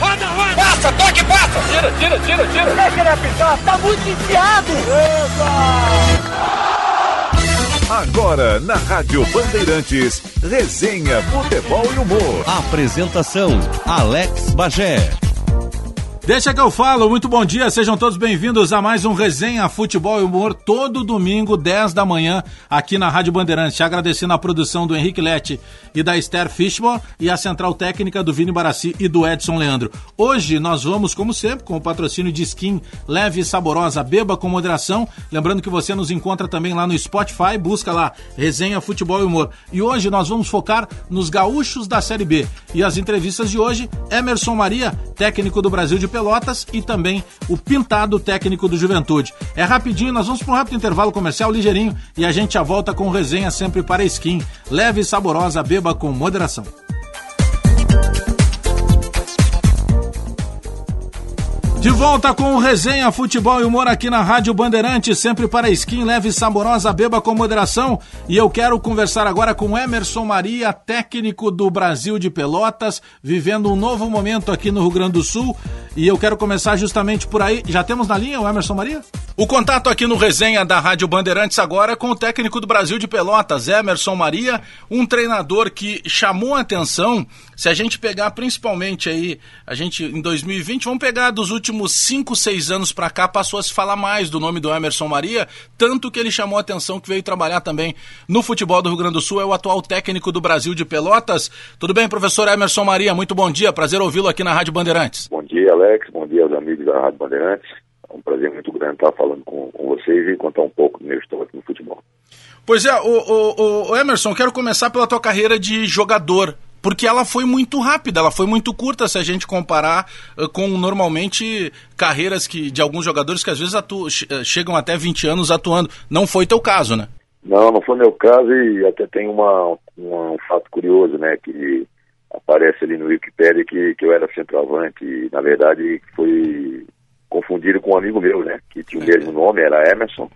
Roda, roda! Passa, toque, passa! Tira, tira, tira, tira! Deixa ele apitar, tá muito enfiado! Eita! Agora, na Rádio Bandeirantes, resenha, futebol e humor. Apresentação, Alex Bagé. Deixa que eu falo, muito bom dia, sejam todos bem-vindos a mais um Resenha Futebol e Humor, todo domingo, 10 da manhã, aqui na Rádio Bandeirantes. Agradecendo a produção do Henrique Lete e da Esther Fishball e a central técnica do Vini Barassi e do Edson Leandro. Hoje nós vamos, como sempre, com o patrocínio de skin leve e saborosa, beba com moderação. Lembrando que você nos encontra também lá no Spotify, busca lá Resenha Futebol e Humor. E hoje nós vamos focar nos gaúchos da Série B. E as entrevistas de hoje, Emerson Maria, técnico do Brasil de Pelotas e também o Pintado, técnico do Juventude. É rapidinho, nós vamos para um rápido intervalo comercial ligeirinho e a gente já volta com resenha sempre para skin. Leve e saborosa, beba com moderação. De volta com o Resenha Futebol e Humor aqui na Rádio Bandeirante, sempre para skin leve e saborosa, beba com moderação. E eu quero conversar agora com Emerson Maria, técnico do Brasil de Pelotas, vivendo um novo momento aqui no Rio Grande do Sul. E eu quero começar justamente por aí. Já temos na linha o Emerson Maria? O contato aqui no Resenha da Rádio Bandeirantes agora é com o técnico do Brasil de Pelotas, Emerson Maria, um treinador que chamou a atenção. Se a gente pegar principalmente aí, a gente em 2020, vamos pegar dos últimos 5, 6 anos para cá, passou a se falar mais do nome do Emerson Maria, tanto que ele chamou a atenção que veio trabalhar também no futebol do Rio Grande do Sul, é o atual técnico do Brasil de Pelotas. Tudo bem, professor Emerson Maria? Muito bom dia, prazer ouvi-lo aqui na Rádio Bandeirantes. Bom dia, Alex, bom dia aos amigos da Rádio Bandeirantes. É um prazer muito grande estar falando com, com vocês e contar um pouco do meu histórico no futebol. Pois é, o, o, o Emerson, quero começar pela tua carreira de jogador porque ela foi muito rápida, ela foi muito curta se a gente comparar uh, com normalmente carreiras que de alguns jogadores que às vezes atu chegam até 20 anos atuando. Não foi teu caso, né? Não, não foi meu caso e até tem uma, uma um fato curioso, né, que aparece ali no Wikipedia que, que eu era centroavante e na verdade foi confundido com um amigo meu, né, que tinha o mesmo nome, era Emerson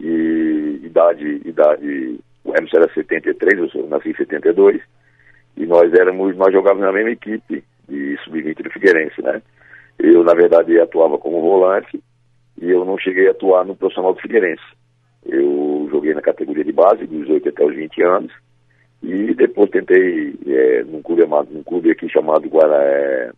e idade, idade, o Emerson era 73, eu nasci em 72 e nós éramos, nós jogávamos na mesma equipe de sub-20 do Figueirense, né? Eu, na verdade, atuava como volante e eu não cheguei a atuar no profissional do Figueirense. Eu joguei na categoria de base, dos 8 até os 20 anos, e depois tentei é, num, clube, num clube aqui chamado Guara, é,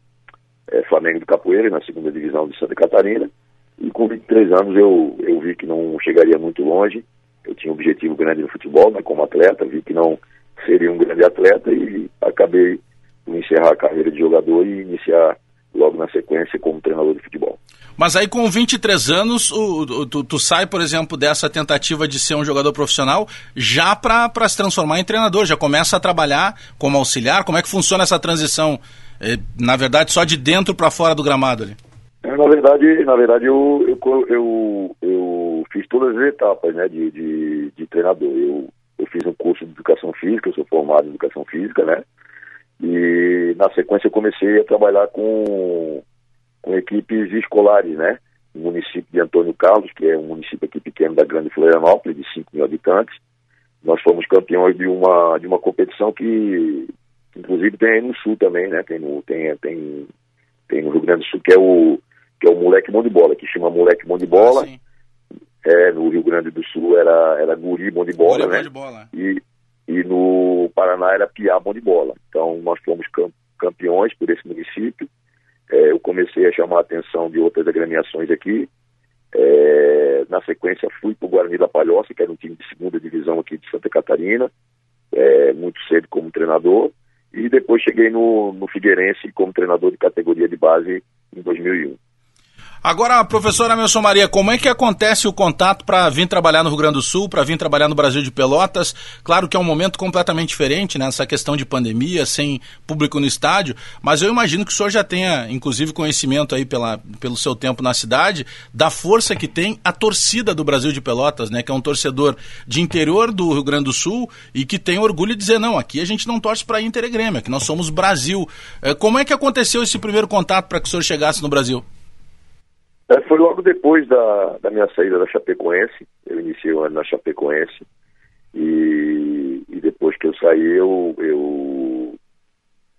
é, Flamengo de Capoeira, na segunda divisão de Santa Catarina, e com 23 anos eu, eu vi que não chegaria muito longe, eu tinha um objetivo grande no futebol, né, como atleta, vi que não seria um grande atleta e acabei por encerrar a carreira de jogador e iniciar logo na sequência como treinador de futebol. Mas aí com 23 anos, o, tu, tu, sai, por exemplo, dessa tentativa de ser um jogador profissional já para se transformar em treinador, já começa a trabalhar como auxiliar. Como é que funciona essa transição? É, na verdade, só de dentro para fora do gramado ali? É, na verdade, na verdade eu, eu, eu, eu, fiz todas as etapas né, de, de, de treinador. Eu eu fiz um curso de educação física, eu sou formado em educação física, né? E na sequência eu comecei a trabalhar com, com equipes escolares, né? No município de Antônio Carlos, que é um município aqui pequeno da Grande Florianópolis, de 5 mil habitantes. Nós fomos campeões de uma, de uma competição que, inclusive, tem aí no Sul também, né? Tem no, tem, tem, tem no Rio Grande do Sul, que é o, que é o Moleque Mão de Bola, que chama Moleque Mão de Bola. Ah, é, no Rio Grande do Sul era, era guri bom de bola, guri, né? De bola. E, e no Paraná era piá bom de bola. Então nós fomos campeões por esse município. É, eu comecei a chamar a atenção de outras agremiações aqui. É, na sequência fui para o Guarani da Palhoça, que era um time de segunda divisão aqui de Santa Catarina, é, muito cedo como treinador. E depois cheguei no, no Figueirense como treinador de categoria de base em 2001. Agora, professora Emerson Maria, como é que acontece o contato para vir trabalhar no Rio Grande do Sul, para vir trabalhar no Brasil de Pelotas? Claro que é um momento completamente diferente, né? Essa questão de pandemia, sem público no estádio, mas eu imagino que o senhor já tenha, inclusive, conhecimento aí pela, pelo seu tempo na cidade, da força que tem a torcida do Brasil de Pelotas, né? Que é um torcedor de interior do Rio Grande do Sul e que tem orgulho de dizer, não, aqui a gente não torce para Inter e Grêmio, aqui nós somos Brasil. É, como é que aconteceu esse primeiro contato para que o senhor chegasse no Brasil? É, foi logo depois da, da minha saída da Chapecoense. Eu iniciei o ano na Chapecoense. E, e depois que eu saí, eu, eu,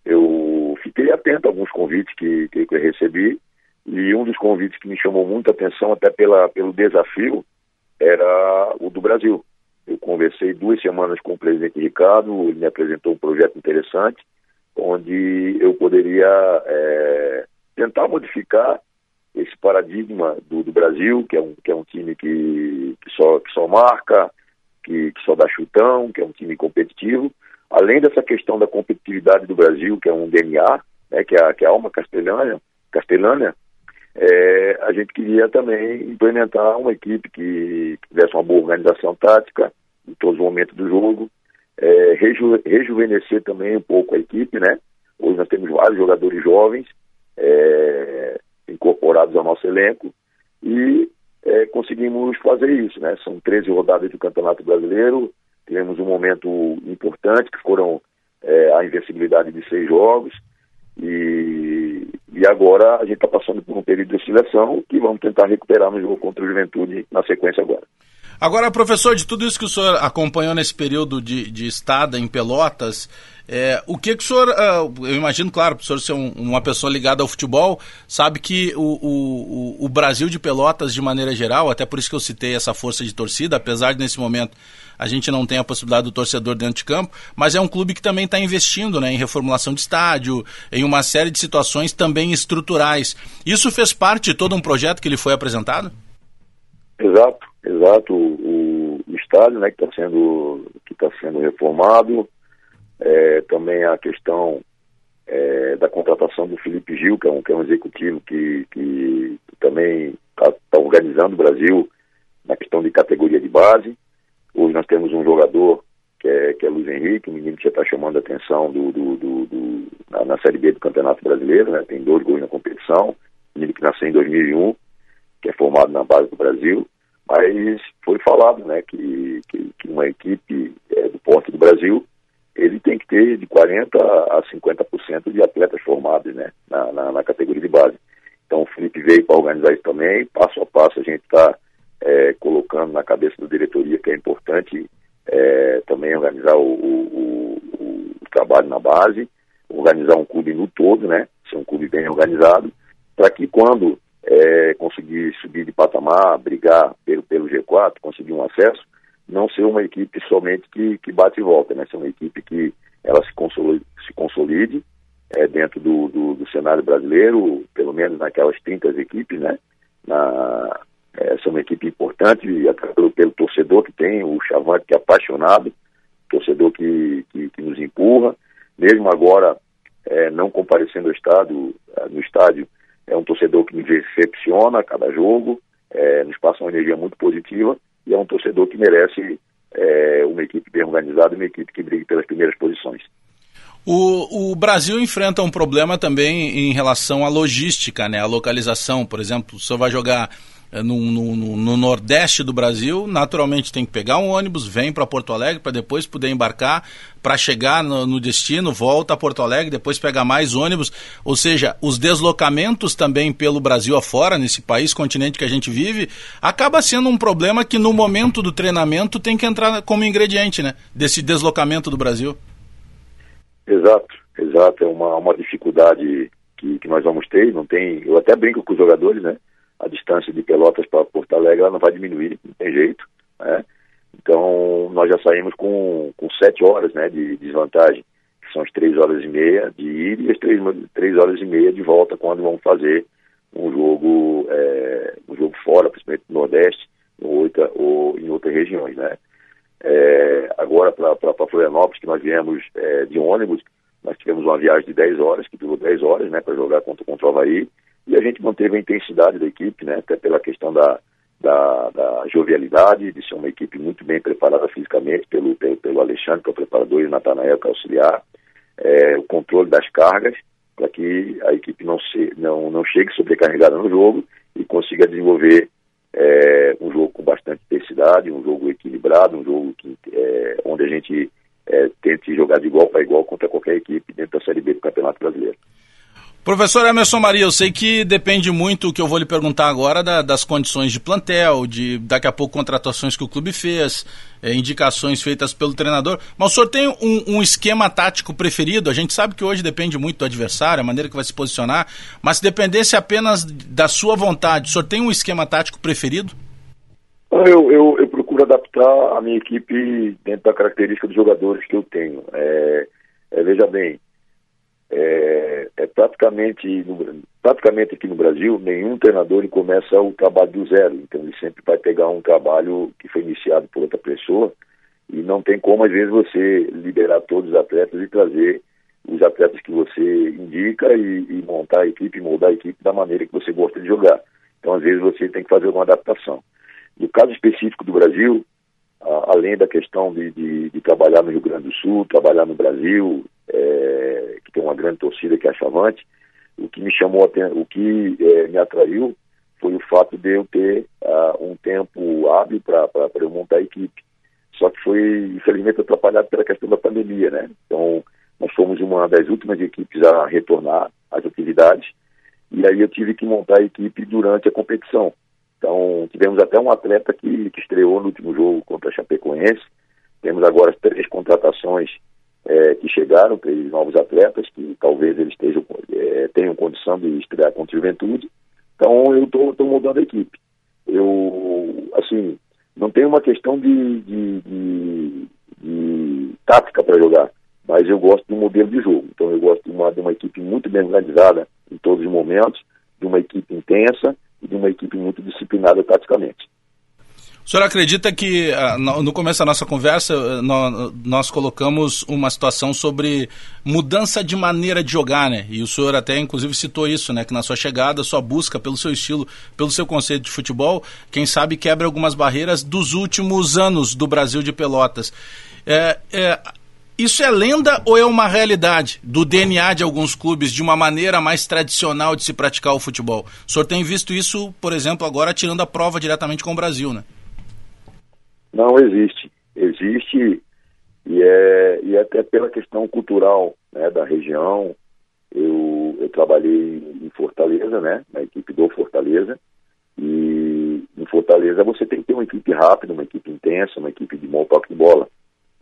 eu fiquei atento momento, alguns convites que, que, eu recebi, e um dos convites que me chamou muita atenção, até pela, pelo desafio, era o do Brasil. Eu conversei duas semanas com o presidente Ricardo, ele me apresentou um projeto interessante, onde eu poderia é, tentar modificar esse paradigma do, do, Brasil, que é um, que é um time que, que, só, que só marca, que, que só dá chutão, que é um time competitivo, além dessa questão da competitividade do Brasil, que é um DNA, né, que, é a, que é a alma castelhana, castelhana é, a gente queria também implementar uma equipe que, tivesse uma boa organização tática em todos os momentos do jogo, é, reju, rejuvenescer também um pouco a equipe, né? Hoje nós temos vários jogadores jovens é, incorporados ao nosso elenco e é, conseguimos fazer isso, né? São 13 rodadas do Campeonato Brasileiro, tivemos um momento importante que foram é, a invencibilidade de seis jogos e, e agora a gente está passando por um período de oscilação que vamos tentar recuperar no jogo contra o Juventude na sequência agora. Agora, professor, de tudo isso que o senhor acompanhou nesse período de, de estada em Pelotas, é, o que, que o senhor. Uh, eu imagino, claro, o senhor ser um, uma pessoa ligada ao futebol, sabe que o, o, o Brasil de Pelotas, de maneira geral, até por isso que eu citei essa força de torcida, apesar de nesse momento a gente não tem a possibilidade do torcedor dentro de campo, mas é um clube que também está investindo né, em reformulação de estádio, em uma série de situações também estruturais. Isso fez parte de todo um projeto que ele foi apresentado? Exato, exato. O, o estádio né, que está sendo, que tá sendo reformado, é, também a questão é, da contratação do Felipe Gil, que é um, que é um executivo que, que também está tá organizando o Brasil na questão de categoria de base. Hoje nós temos um jogador que é, que é Luiz Henrique, um menino que já está chamando a atenção do, do, do, do na, na, Série B do Campeonato Brasileiro, né? tem dois gols na competição, menino que nasceu em 2001, que é formado na base do Brasil, mas foi falado né, que, que, que uma equipe é, do porte do Brasil ele tem que ter de 40% a 50% de atletas formados né, na, na, na, categoria de base. Então o Felipe veio para organizar isso também, passo a passo a gente está é, colocando na cabeça da diretoria que é importante é, também organizar o, o, o, o, trabalho na base, organizar um clube no todo, né? Ser um clube bem organizado, para que quando é, conseguir subir de patamar, brigar pelo, pelo G4, conseguir um acesso, não ser uma equipe somente que, que bate e volta, né? Ser uma equipe que ela se consolide, se consolide é, dentro do, do, do, cenário brasileiro, pelo menos naquelas 30 equipes, né? Na, é uma equipe importante, pelo, pelo torcedor que tem, o Chavante que é apaixonado, torcedor que, que, que nos empurra, mesmo agora é, não comparecendo ao estádio, é, no estádio, é um torcedor que nos decepciona a cada jogo, é, nos passa uma energia muito positiva e é um torcedor que merece é, uma equipe bem organizada, uma equipe que brigue pelas primeiras posições. O, o, Brasil enfrenta um problema também em relação à logística, né? A localização, por exemplo, o senhor vai jogar no, no, no, Nordeste do Brasil, naturalmente tem que pegar um ônibus, vem para Porto Alegre para depois poder embarcar, para chegar no, no, destino, volta a Porto Alegre, depois pega mais ônibus. Ou seja, os deslocamentos também pelo Brasil afora, nesse país, continente que a gente vive, acaba sendo um problema que no momento do treinamento tem que entrar como ingrediente, né? Desse deslocamento do Brasil. Exato, exato. É uma, uma dificuldade que, que nós vamos ter. Não tem. Eu até brinco com os jogadores, né? A distância de Pelotas para Porto Alegre ela não vai diminuir, não tem jeito. Né? Então, nós já saímos com, com sete horas né, de desvantagem, que são as três horas e meia de ir e as três, três horas e meia de volta quando vamos fazer um jogo, é, um jogo fora, principalmente no Nordeste ou, outra, ou em outras regiões. Né? É, agora, para Florianópolis, que nós viemos é, de ônibus, nós tivemos uma viagem de 10 horas, que durou 10 horas né, para jogar contra, contra o Havaí, e a gente manteve a intensidade da equipe, né, até pela questão da, da, da, jovialidade, de ser uma equipe muito bem preparada fisicamente pelo, pelo, pelo Alexandre, que é o preparador, e o Natanael, que é auxiliar, é, o controle das cargas, para que a equipe não, se, não, não chegue sobrecarregada no jogo e consiga desenvolver é, um jogo com bastante intensidade, um jogo equilibrado, um jogo que, é, onde a gente é, tente jogar de igual para igual contra qualquer equipe dentro da Série B do Campeonato Brasileiro. Professor Emerson Maria, eu sei que depende muito o que eu vou lhe perguntar agora da, das condições de plantel, de daqui a pouco contratações que o clube fez, é, indicações feitas pelo treinador. Mas o senhor tem um, um, esquema tático preferido? A gente sabe que hoje depende muito do adversário, a maneira que vai se posicionar, mas se dependesse apenas da sua vontade, o senhor tem um esquema tático preferido? Eu, eu, eu procuro adaptar a minha equipe dentro da característica dos jogadores que eu tenho. É, é, veja bem, é, é praticamente, no, praticamente aqui no Brasil, nenhum treinador ele começa o trabalho do zero. Então ele sempre vai pegar um trabalho que foi iniciado por outra pessoa e não tem como, às vezes, você liberar todos os atletas e trazer os atletas que você indica e, e montar a equipe, moldar a equipe da maneira que você gosta de jogar. Então, às vezes, você tem que fazer alguma adaptação. No caso específico do Brasil, além da questão de, de, de, trabalhar no Rio Grande do Sul, trabalhar no Brasil, é, que tem uma grande torcida que é a Chavante, o que me chamou, o que é, me atraiu foi o fato de eu ter uh, um tempo hábil para eu montar a equipe. Só que foi, infelizmente, atrapalhado pela questão da pandemia, né? Então, nós fomos uma das últimas equipes a retornar às atividades, e aí eu tive que montar a equipe durante a competição. Então, tivemos até um atleta que, que estreou no último jogo contra a Chapecoense. Temos agora três contratações é, que chegaram, três novos atletas, que talvez eles estejam, é, tenham condição de estrear contra a juventude. Então, eu estou mudando a equipe. Eu, assim, não tem uma questão de, de, de, de tática para jogar, mas eu gosto do modelo de jogo. Então, eu gosto de uma, de uma equipe muito bem organizada em todos os momentos, de uma equipe intensa e de uma equipe muito disciplinada taticamente. O senhor acredita que ah, no começo da nossa conversa eh, nós colocamos uma situação sobre mudança de maneira de jogar, né? E o senhor até inclusive citou isso, né? Que na sua chegada, sua busca pelo seu estilo, pelo seu conceito de futebol, quem sabe quebra algumas barreiras dos últimos anos do Brasil de Pelotas. É, é, isso é lenda ou é uma realidade do DNA de alguns clubes, de uma maneira mais tradicional de se praticar o futebol? O senhor tem visto isso, por exemplo, agora tirando a prova diretamente com o Brasil, né? Não existe. Existe e é, e é até pela questão cultural né, da região. Eu, eu trabalhei em Fortaleza, né, na equipe do Fortaleza, e em Fortaleza você tem que ter uma equipe rápida, uma equipe intensa, uma equipe de bom toque de bola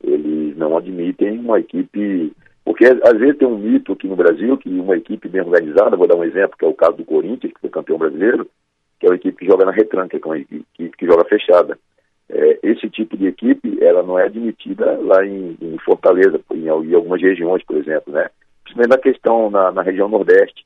eles não admitem uma equipe. Porque às vezes tem um mito aqui no Brasil que uma equipe bem organizada, vou dar um exemplo, que é o caso do Corinthians, que foi campeão brasileiro, que é uma equipe que joga na retranca, que é uma equipe que joga fechada. É, esse tipo de equipe, ela não é admitida lá em, em Fortaleza, em, em, algumas regiões, por exemplo, né? Principalmente na questão na, na região Nordeste.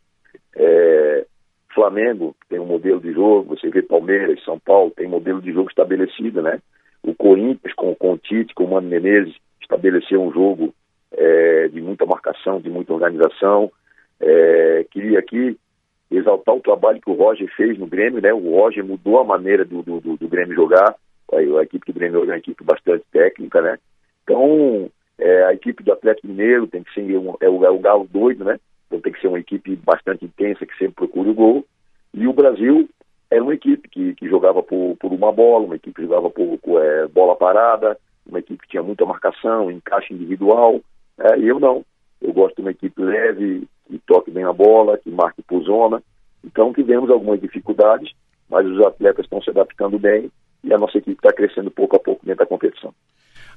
É, Flamengo tem um modelo de jogo, você vê Palmeiras, São Paulo, tem modelo de jogo estabelecido, né? O Corinthians, com, com o Tite, com o Mano Menezes, estabeleceu um jogo é, de muita marcação, de muita organização. É, queria aqui exaltar o trabalho que o Roger fez no Grêmio, né? O Roger mudou a maneira do, do, do Grêmio jogar. A, equipe do Grêmio é uma equipe bastante técnica, né? Então, é, a equipe do Atlético Mineiro tem que ser um, é, o, é o galo doido, né? Então tem que ser uma equipe bastante intensa que sempre procura o gol. E o Brasil era uma equipe que, que jogava por, por uma bola, uma equipe que jogava por, por é, bola parada, uma equipe que tinha muita marcação, encaixe individual. É, e eu não. Eu gosto de uma equipe leve, que toque bem a bola, que marque por zona. Então tivemos algumas dificuldades, mas os atletas estão se adaptando bem e a nossa equipe está crescendo pouco a pouco dentro da competição.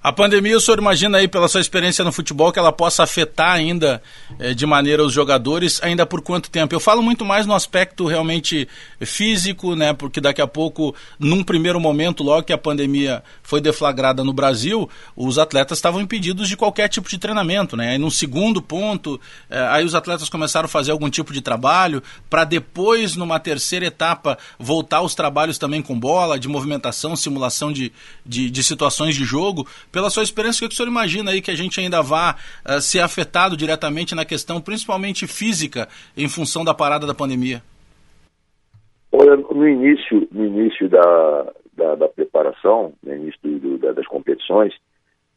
A pandemia, o senhor imagina aí, pela sua experiência no futebol, que ela possa afetar ainda eh, de maneira os jogadores, ainda por quanto tempo? Eu falo muito mais no aspecto realmente físico, né? Porque daqui a pouco, num primeiro momento, logo que a pandemia foi deflagrada no Brasil, os atletas estavam impedidos de qualquer tipo de treinamento, né? Aí num segundo ponto, eh, aí os atletas começaram a fazer algum tipo de trabalho, para depois, numa terceira etapa, voltar aos trabalhos também com bola, de movimentação, simulação de, de, de situações de jogo pela sua experiência, o que o senhor imagina aí que a gente ainda vá uh, ser afetado diretamente na questão, principalmente física, em função da parada da pandemia? Olha, no início, no início da, da, da preparação, no início do, do, das competições,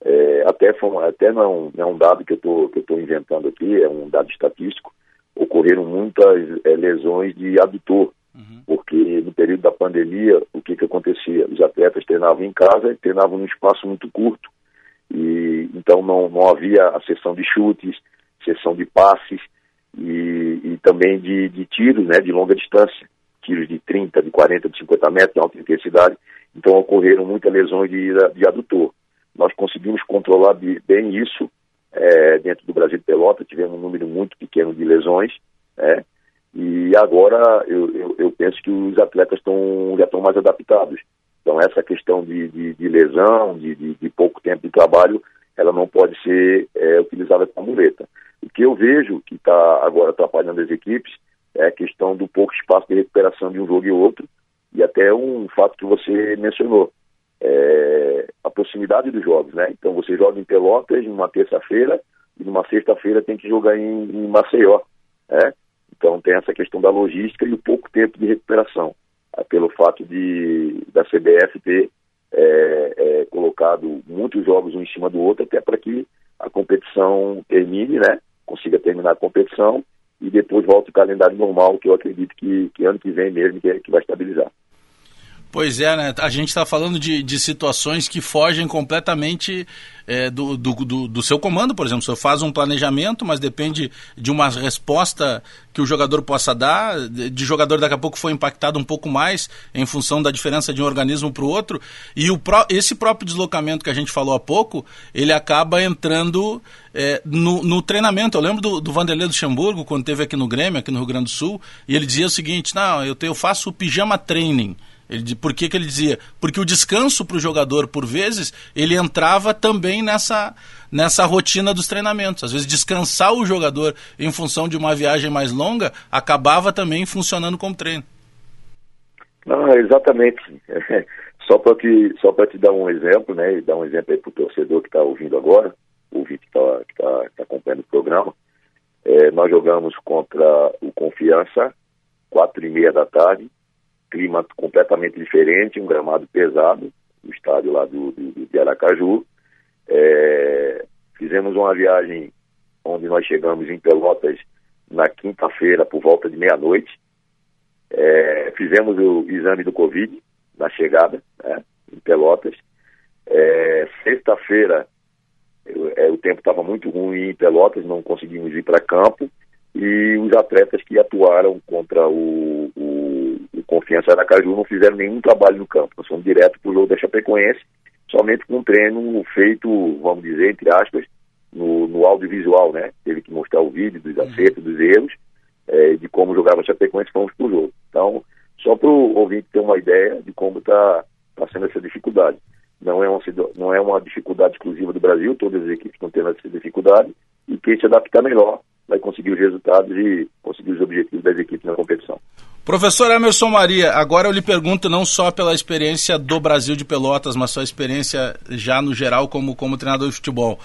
é, até, foi, até não, é um, não é um dado que eu estou inventando aqui, é um dado estatístico, ocorreram muitas é, lesões de adutor. Porque no período da pandemia, o que, que acontecia? Os atletas treinavam em casa e treinavam num espaço muito curto. E então não, não havia a sessão de chutes, sessão de passes, e, e também de, de tiros né, de longa distância, tiros de 30, de 40, de 50 metros de alta intensidade. Então ocorreram muitas lesões de, de adutor. Nós conseguimos controlar bem isso é, dentro do Brasil de Pelota, tivemos um número muito pequeno de lesões, né? E agora eu, eu, eu, penso que os atletas tão, já estão mais adaptados. Então essa questão de, de, de lesão, de, de, pouco tempo de trabalho, ela não pode ser é, utilizada como muleta. O que eu vejo que está agora atrapalhando as equipes é a questão do pouco espaço de recuperação de um jogo e outro, e até um fato que você mencionou, é a proximidade dos jogos, né? Então você joga em Pelotas numa terça-feira e numa sexta-feira tem que jogar em, em Maceió, né? Então tem essa questão da logística e o pouco tempo de recuperação, é, pelo fato de da CBF ter é, é, colocado muitos jogos um em cima do outro, até para que a competição termine, né? Consiga terminar a competição e depois volte o calendário normal, que eu acredito que, que ano que vem mesmo que, que vai estabilizar. Pois é, né? A gente está falando de, de situações que fogem completamente é, do, do, do, do, seu comando, por exemplo. Senhor faz um planejamento, mas depende de uma resposta que o jogador possa dar. De jogador daqui a pouco foi impactado um pouco mais em função da diferença de um organismo para o outro. E o pró esse próprio deslocamento que a gente falou há pouco, ele acaba entrando é, no, no, treinamento. Eu lembro do, do Vanderlei Luxemburgo, quando teve aqui no Grêmio, aqui no Rio Grande do Sul, e ele dizia o seguinte: não, eu, te, eu faço o pijama training. Ele, por que, que ele dizia? Porque o descanso para o jogador, por vezes, ele entrava também nessa, nessa rotina dos treinamentos. Às vezes, descansar o jogador em função de uma viagem mais longa acabava também funcionando como treino. Não, exatamente. só para te, só te dar um exemplo, né, e dar um exemplo aí para o torcedor que está ouvindo agora, ouvinte que está que tá, tá acompanhando o programa, é, nós jogamos contra o Confiança, quatro e meia da tarde, clima completamente diferente, um gramado pesado, o estádio lá do, do, de Aracaju. É, fizemos uma viagem onde nós chegamos em Pelotas na quinta-feira por volta de meia-noite. É, fizemos o exame do Covid na chegada, né, em Pelotas. É, Sexta-feira é, o tempo estava muito ruim em Pelotas, não conseguimos ir para campo e os atletas que atuaram contra o, o, Confiança Aracaju não fizeram nenhum trabalho no campo. Nós fomos direto para o jogo da Chapecoense, somente com um treino feito, vamos dizer, entre aspas, no, no audiovisual, né? Teve que mostrar o vídeo dos uhum. acertos, dos erros, é, de como jogava a Chapecoense, fomos para o jogo. Então, só para o ouvinte ter uma ideia de como está tá sendo essa dificuldade. Não é, uma, não é uma dificuldade exclusiva do Brasil, todas as equipes estão tendo essa dificuldade, e quem se adaptar melhor vai conseguir os resultados e conseguir os objetivos das equipes na competição. Professor Emerson Maria, agora eu lhe pergunto não só pela experiência do Brasil de Pelotas, mas sua experiência já no geral como, como treinador de futebol.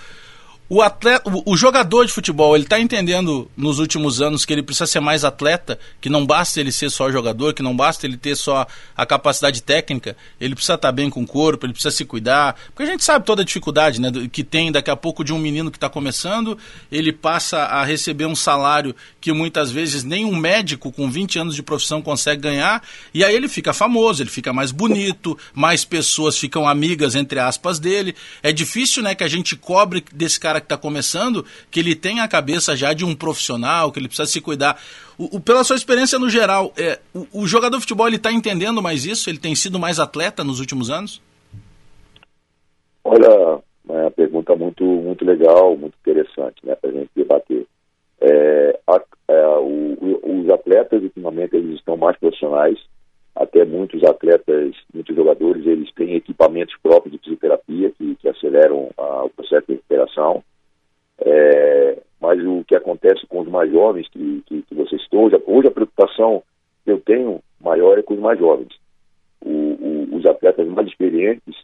O, atleta, o, jogador de futebol, ele está entendendo nos últimos anos que ele precisa ser mais atleta, que não basta ele ser só jogador, que não basta ele ter só a capacidade técnica, ele precisa estar tá bem com o corpo, ele precisa se cuidar. Porque a gente sabe toda a dificuldade né, que tem daqui a pouco de um menino que está começando, ele passa a receber um salário que muitas vezes nem um médico com 20 anos de profissão consegue ganhar, e aí ele fica famoso, ele fica mais bonito, mais pessoas ficam amigas, entre aspas, dele. É difícil né, que a gente cobre desse cara que está começando, que ele tem a cabeça já de um profissional, que ele precisa se cuidar. O, o pela sua experiência no geral, é, o, o jogador de futebol ele está entendendo mais isso? Ele tem sido mais atleta nos últimos anos? Olha, é uma pergunta muito, muito legal, muito interessante, né, para a gente debater. É, a, é, o, os atletas, ultimamente, eles estão mais profissionais, até muitos atletas, muitos jogadores, eles têm equipamentos próprios de fisioterapia que, que aceleram a, o processo de recuperação. É, mas o que acontece com os mais jovens, que, que, que você citou, hoje, hoje a preocupação que eu tenho maior é com os mais jovens. O, o, os atletas mais experientes,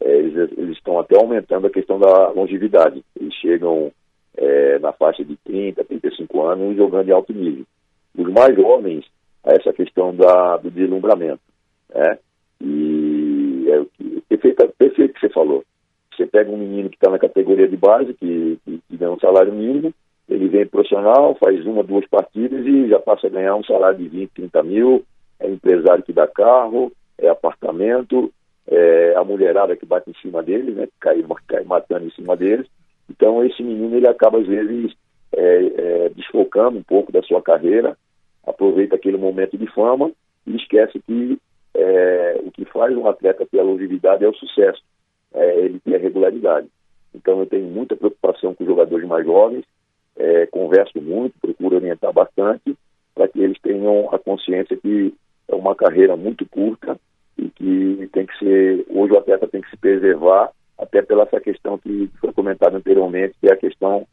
é, eles, eles, estão até aumentando a questão da longevidade. Eles chegam é, na faixa de 30, 35 anos jogando em alto nível. Os mais jovens, essa questão da, do deslumbramento. Né? E é o que, perfeito, perfeito que você falou. Você pega um menino que está na categoria de base, que, que, que ganha um salário mínimo, ele vem profissional, faz uma, duas partidas e já passa a ganhar um salário de 20, 30 mil, é empresário que dá carro, é apartamento, é a mulherada que bate em cima dele, né, que cai, cai matando em cima deles. Então esse menino ele acaba às vezes é, é, desbancando um pouco da sua carreira, aproveita aquele momento de fama e esquece que é, o que faz um atleta ter a longevidade é o sucesso, é, ele tem a regularidade. Então eu tenho muita preocupação com os jogadores mais jovens, é, converso muito, procuro orientar bastante para que eles tenham a consciência que é uma carreira muito curta e que tem que ser, hoje o atleta tem que se preservar, até pela essa questão que foi comentada anteriormente, que é a questão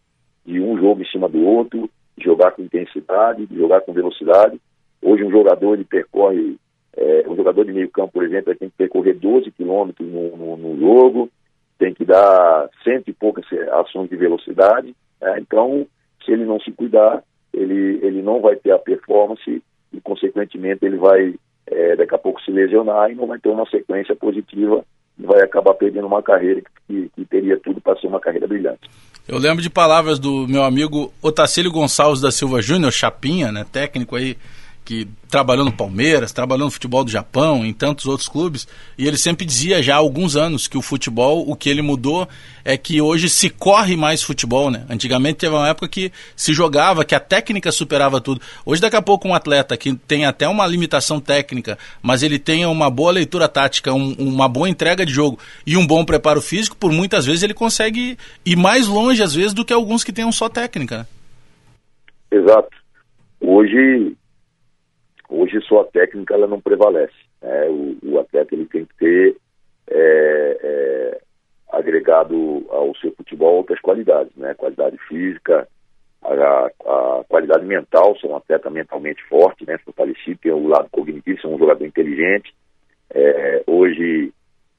de um jogo em cima do outro, de jogar com intensidade, de jogar com velocidade. Hoje um jogador ele percorre, é, um jogador de meio campo, por exemplo, tem que percorrer 12 quilômetros no, no, no, jogo, tem que dar cento e poucas ações de velocidade. É, então, se ele não se cuidar, ele, ele não vai ter a performance e, consequentemente, ele vai é, daqui a pouco se lesionar e não vai ter uma sequência positiva vai acabar perdendo uma carreira que, que teria tudo para ser uma carreira brilhante. Eu lembro de palavras do meu amigo Otacílio Gonçalves da Silva Júnior, Chapinha, né, técnico aí que trabalhou no Palmeiras, trabalhou no futebol do Japão, em tantos outros clubes, e ele sempre dizia já há alguns anos que o futebol, o que ele mudou é que hoje se corre mais futebol, né? Antigamente teve uma época que se jogava, que a técnica superava tudo. Hoje daqui a pouco um atleta que tem até uma limitação técnica, mas ele tenha uma boa leitura tática, um, uma boa entrega de jogo e um bom preparo físico, por muitas vezes ele consegue ir mais longe às vezes do que alguns que tenham só técnica. Né? Exato. Hoje Hoje só a técnica ela não prevalece. Né? O, o, atleta ele tem que ter é, é, agregado ao seu futebol outras qualidades, né? Qualidade física, a, a, qualidade mental, ser um atleta mentalmente forte, né? Fortalecido, tem o lado cognitivo, ser um jogador inteligente. É, hoje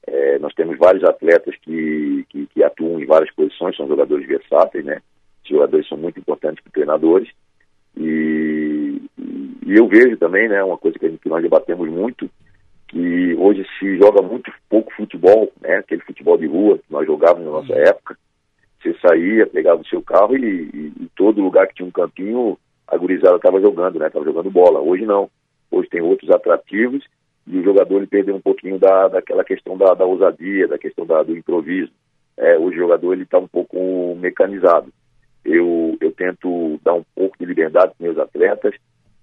é, nós temos vários atletas que, que, que, atuam em várias posições, são jogadores versáteis, né? Os jogadores são muito importantes para treinadores. E, e eu vejo também, né, uma coisa que, gente, que nós debatemos muito, que hoje se joga muito pouco futebol, né, aquele futebol de rua que nós jogávamos na nossa uhum. época. Você saía, pegava o seu carro e, e, e todo lugar que tinha um campinho, a gurizada estava jogando, né, estava jogando bola. Hoje não. Hoje tem outros atrativos e o jogador ele perdeu um pouquinho da, daquela questão da, da ousadia, da questão da, do improviso. É, o jogador ele está um pouco mecanizado. Eu, eu tento dar um pouco de liberdade para meus atletas,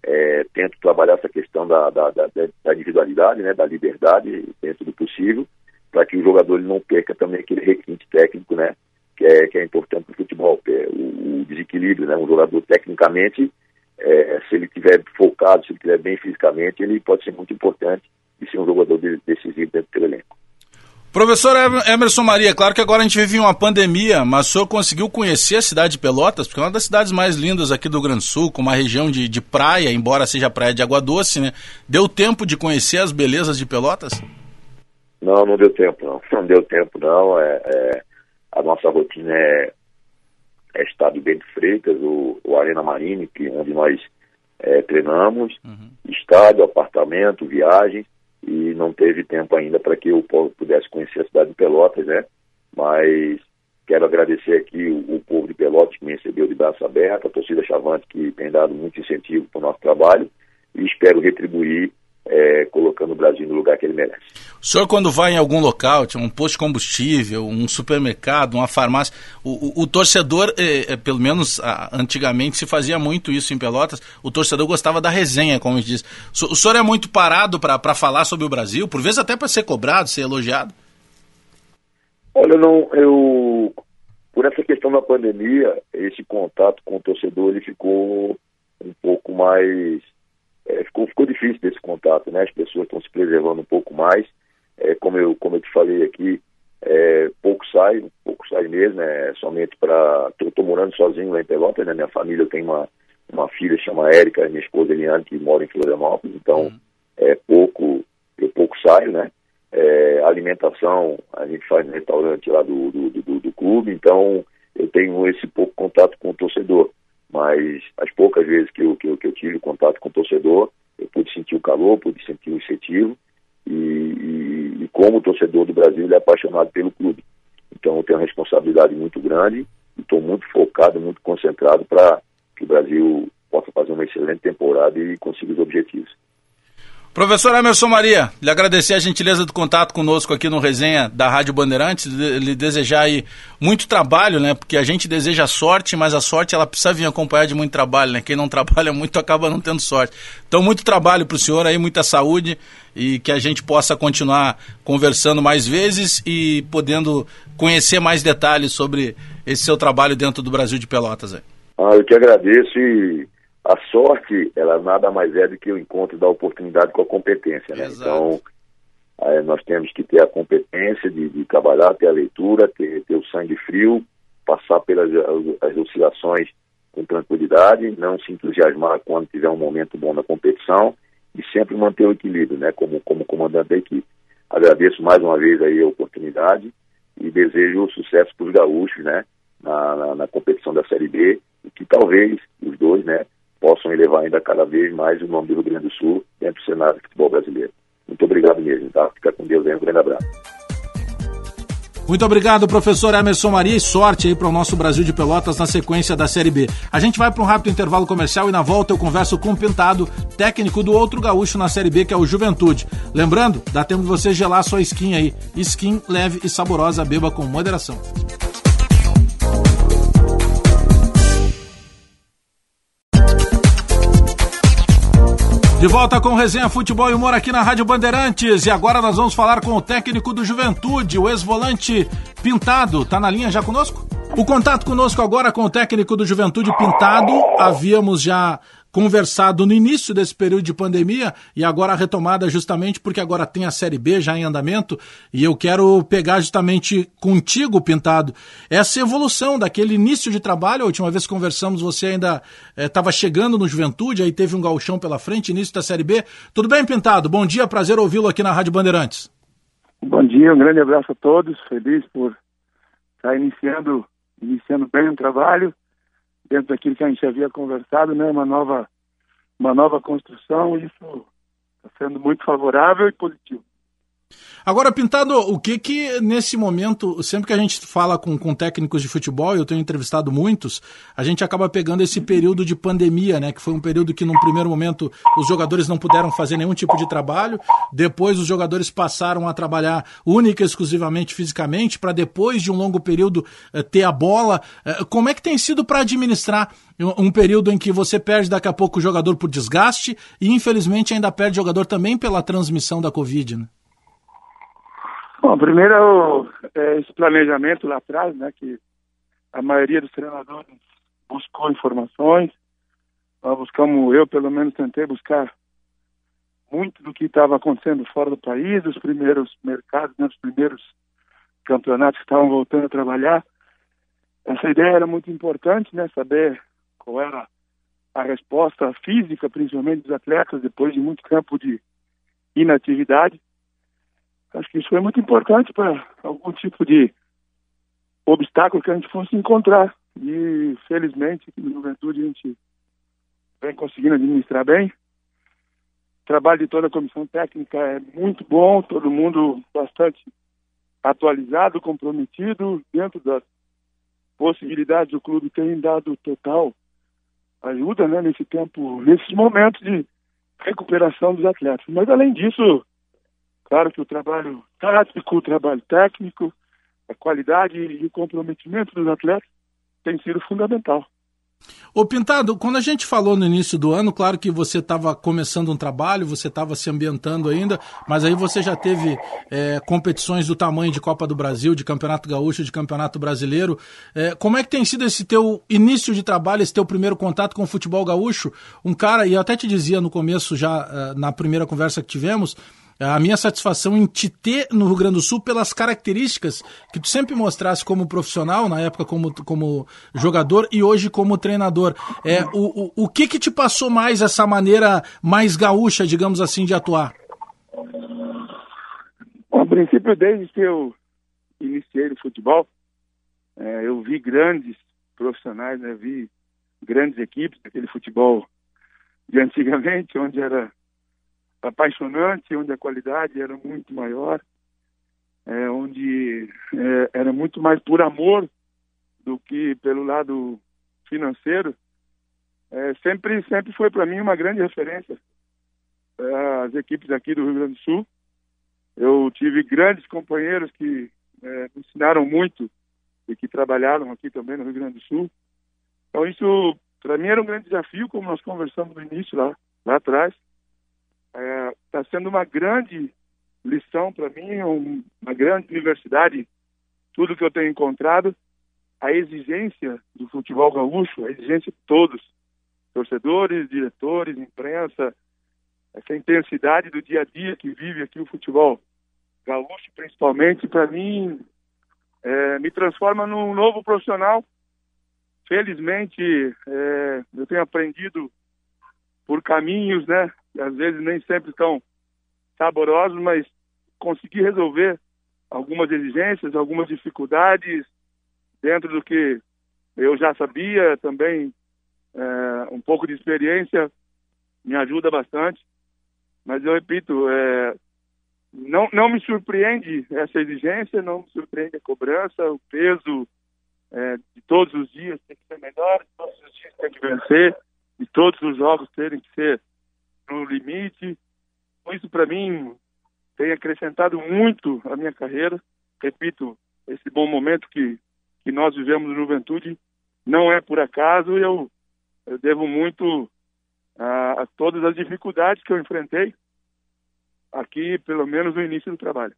é, tento trabalhar essa questão da, da, da, da, individualidade, né, da liberdade dentro do possível, para que o jogador não perca também aquele requinte técnico, né, que é, que é importante no futebol, é o, o, desequilíbrio, né, um jogador tecnicamente, é, se ele estiver focado, se ele estiver bem fisicamente, ele pode ser muito importante e ser um jogador decisivo dentro do elenco. Professor Emerson Maria, claro que agora a gente vive uma pandemia, mas o senhor conseguiu conhecer a cidade de Pelotas, porque é uma das cidades mais lindas aqui do Grande Sul, com uma região de, de praia, embora seja praia de água doce, né? Deu tempo de conhecer as belezas de Pelotas? Não, não deu tempo, não. Não deu tempo, não. É, é a nossa rotina é, é Estado Bento Freitas, o, o Arena Marine, que, onde nós é, treinamos, uhum. estádio, apartamento, viagens e não teve tempo ainda para que o povo pudesse conhecer a cidade de Pelotas, né? Mas quero agradecer aqui o, o povo de Pelotas que me recebeu de braço aberto, a torcida Chavante que tem dado muito incentivo para o nosso trabalho e espero retribuir é, colocando o Brasil no lugar que ele merece. O senhor, quando vai em algum local, um posto de combustível, um supermercado, uma farmácia, o, o, o torcedor, é, é, pelo menos antigamente se fazia muito isso em Pelotas, o torcedor gostava da resenha, como diz. O, o senhor é muito parado para falar sobre o Brasil, por vezes até para ser cobrado, ser elogiado? Olha, não, eu. Por essa questão da pandemia, esse contato com o torcedor ele ficou um pouco mais é, ficou, ficou difícil desse contato, né? As pessoas estão se preservando um pouco mais. É, como, eu, como eu te falei aqui, é, pouco sai, pouco sai mesmo, é somente para. Estou morando sozinho lá em Pelotas, né? Minha família, eu tenho uma, uma filha chama Érica, minha esposa Eliane, que mora em Florianópolis, então uhum. é pouco, eu pouco saio, né? É, alimentação, a gente faz no restaurante lá do, do, do, do clube, então eu tenho esse pouco contato com o torcedor mas as poucas vezes que eu, que eu, que eu tive contato com o torcedor, eu pude sentir o calor, pude sentir o incentivo, e, e, e como torcedor do Brasil, ele é apaixonado pelo clube. Então eu tenho uma responsabilidade muito grande estou muito focado, muito concentrado para que o Brasil possa fazer uma excelente temporada e consiga os objetivos. Professor Emerson Maria, lhe agradecer a gentileza do contato conosco aqui no Resenha da Rádio Bandeirantes, lhe desejar aí muito trabalho, né? Porque a gente deseja sorte, mas a sorte ela precisa vir acompanhada de muito trabalho, né? Quem não trabalha muito acaba não tendo sorte. Então, muito trabalho para o senhor aí, muita saúde e que a gente possa continuar conversando mais vezes e podendo conhecer mais detalhes sobre esse seu trabalho dentro do Brasil de Pelotas. Aí. Ah, eu que agradeço e a sorte, ela nada mais é do que o encontro da oportunidade com a competência, né? Então, é, nós temos que ter a competência de, de, trabalhar, ter a leitura, ter, ter o sangue frio, passar pelas as oscilações com tranquilidade, não se entusiasmar quando tiver um momento bom na competição e sempre manter o equilíbrio, né, como, como comandante da equipe. Agradeço mais uma vez aí a oportunidade e desejo sucesso para os gaúchos, né, na, na, na competição da Série B e que talvez os dois, né, possam elevar ainda cada vez mais o nome do Rio Grande do Sul dentro do cenário do futebol brasileiro. Muito obrigado mesmo, tá? Fica com Deus aí, um grande abraço. Muito obrigado, professor Emerson Maria, e sorte aí para o nosso Brasil de Pelotas na sequência da Série B. A gente vai para um rápido intervalo comercial e na volta eu converso com o Pintado, técnico do outro gaúcho na Série B, que é o Juventude. Lembrando, dá tempo de você gelar sua skin aí. Skin leve e saborosa, beba com moderação. De volta com Resenha Futebol e Humor aqui na Rádio Bandeirantes. E agora nós vamos falar com o técnico do Juventude, o ex-volante Pintado. Tá na linha já conosco? O contato conosco agora com o técnico do Juventude Pintado. Havíamos já conversado no início desse período de pandemia e agora retomada justamente porque agora tem a Série B já em andamento e eu quero pegar justamente contigo, Pintado, essa evolução daquele início de trabalho. A última vez que conversamos você ainda estava eh, chegando no Juventude, aí teve um galchão pela frente, início da Série B. Tudo bem, Pintado? Bom dia, prazer ouvi-lo aqui na Rádio Bandeirantes. Bom dia, um grande abraço a todos, feliz por estar iniciando, iniciando bem o trabalho dentro daquilo que a gente havia conversado, né, uma nova, uma nova construção, isso está sendo muito favorável e positivo. Agora, Pintado, o que que nesse momento, sempre que a gente fala com, com técnicos de futebol, eu tenho entrevistado muitos, a gente acaba pegando esse período de pandemia, né? Que foi um período que, num primeiro momento, os jogadores não puderam fazer nenhum tipo de trabalho, depois os jogadores passaram a trabalhar única e exclusivamente fisicamente, para depois de um longo período eh, ter a bola. Eh, como é que tem sido para administrar um período em que você perde daqui a pouco o jogador por desgaste e, infelizmente, ainda perde o jogador também pela transmissão da Covid, né? Bom, primeiro é esse planejamento lá atrás, né, que a maioria dos treinadores buscou informações. Nós buscamos, eu pelo menos tentei buscar muito do que estava acontecendo fora do país, dos primeiros mercados, né, dos primeiros campeonatos que estavam voltando a trabalhar. Essa ideia era muito importante, né, saber qual era a resposta física, principalmente dos atletas, depois de muito tempo de inatividade. Acho que isso foi muito importante para algum tipo de obstáculo que a gente fosse encontrar. E, felizmente, aqui no Juventude a gente vem conseguindo administrar bem. O trabalho de toda a comissão técnica é muito bom, todo mundo bastante atualizado, comprometido, dentro das possibilidades do clube tem dado total ajuda né, nesse tempo, nesses momentos de recuperação dos atletas. Mas, além disso, Claro que o trabalho tático, o trabalho técnico, a qualidade e o comprometimento dos atletas tem sido fundamental. Ô Pintado, quando a gente falou no início do ano, claro que você estava começando um trabalho, você estava se ambientando ainda, mas aí você já teve é, competições do tamanho de Copa do Brasil, de Campeonato Gaúcho, de Campeonato Brasileiro. É, como é que tem sido esse teu início de trabalho, esse teu primeiro contato com o futebol gaúcho? Um cara, e eu até te dizia no começo, já é, na primeira conversa que tivemos, a minha satisfação em te ter no Rio Grande do Sul pelas características que tu sempre mostrasse como profissional, na época como, como jogador e hoje como treinador. É, o, o, o que que te passou mais essa maneira mais gaúcha, digamos assim, de atuar? A princípio, desde que eu iniciei no futebol, é, eu vi grandes profissionais, né, vi grandes equipes, aquele futebol de antigamente, onde era apaixonante, onde a qualidade era muito maior, é, onde é, era muito mais por amor do que pelo lado financeiro, é, sempre sempre foi para mim uma grande referência é, as equipes aqui do Rio Grande do Sul. Eu tive grandes companheiros que é, me ensinaram muito e que trabalharam aqui também no Rio Grande do Sul. Então isso, para mim, era um grande desafio, como nós conversamos no início lá, lá atrás. Está é, sendo uma grande lição para mim, um, uma grande universidade, tudo que eu tenho encontrado, a exigência do futebol gaúcho, a exigência de todos, torcedores, diretores, imprensa, essa intensidade do dia a dia que vive aqui o futebol gaúcho, principalmente, para mim, é, me transforma num novo profissional. Felizmente, é, eu tenho aprendido por caminhos, né? Às vezes nem sempre estão saborosos, mas consegui resolver algumas exigências, algumas dificuldades dentro do que eu já sabia, também é, um pouco de experiência me ajuda bastante. Mas eu repito, é, não, não me surpreende essa exigência, não me surpreende a cobrança, o peso é, de todos os dias tem que ser melhor, todos os dias tem que vencer, e todos os jogos terem que ser no limite. Isso, para mim, tem acrescentado muito a minha carreira. Repito, esse bom momento que, que nós vivemos no Juventude não é por acaso, eu, eu devo muito a, a todas as dificuldades que eu enfrentei aqui, pelo menos no início do trabalho.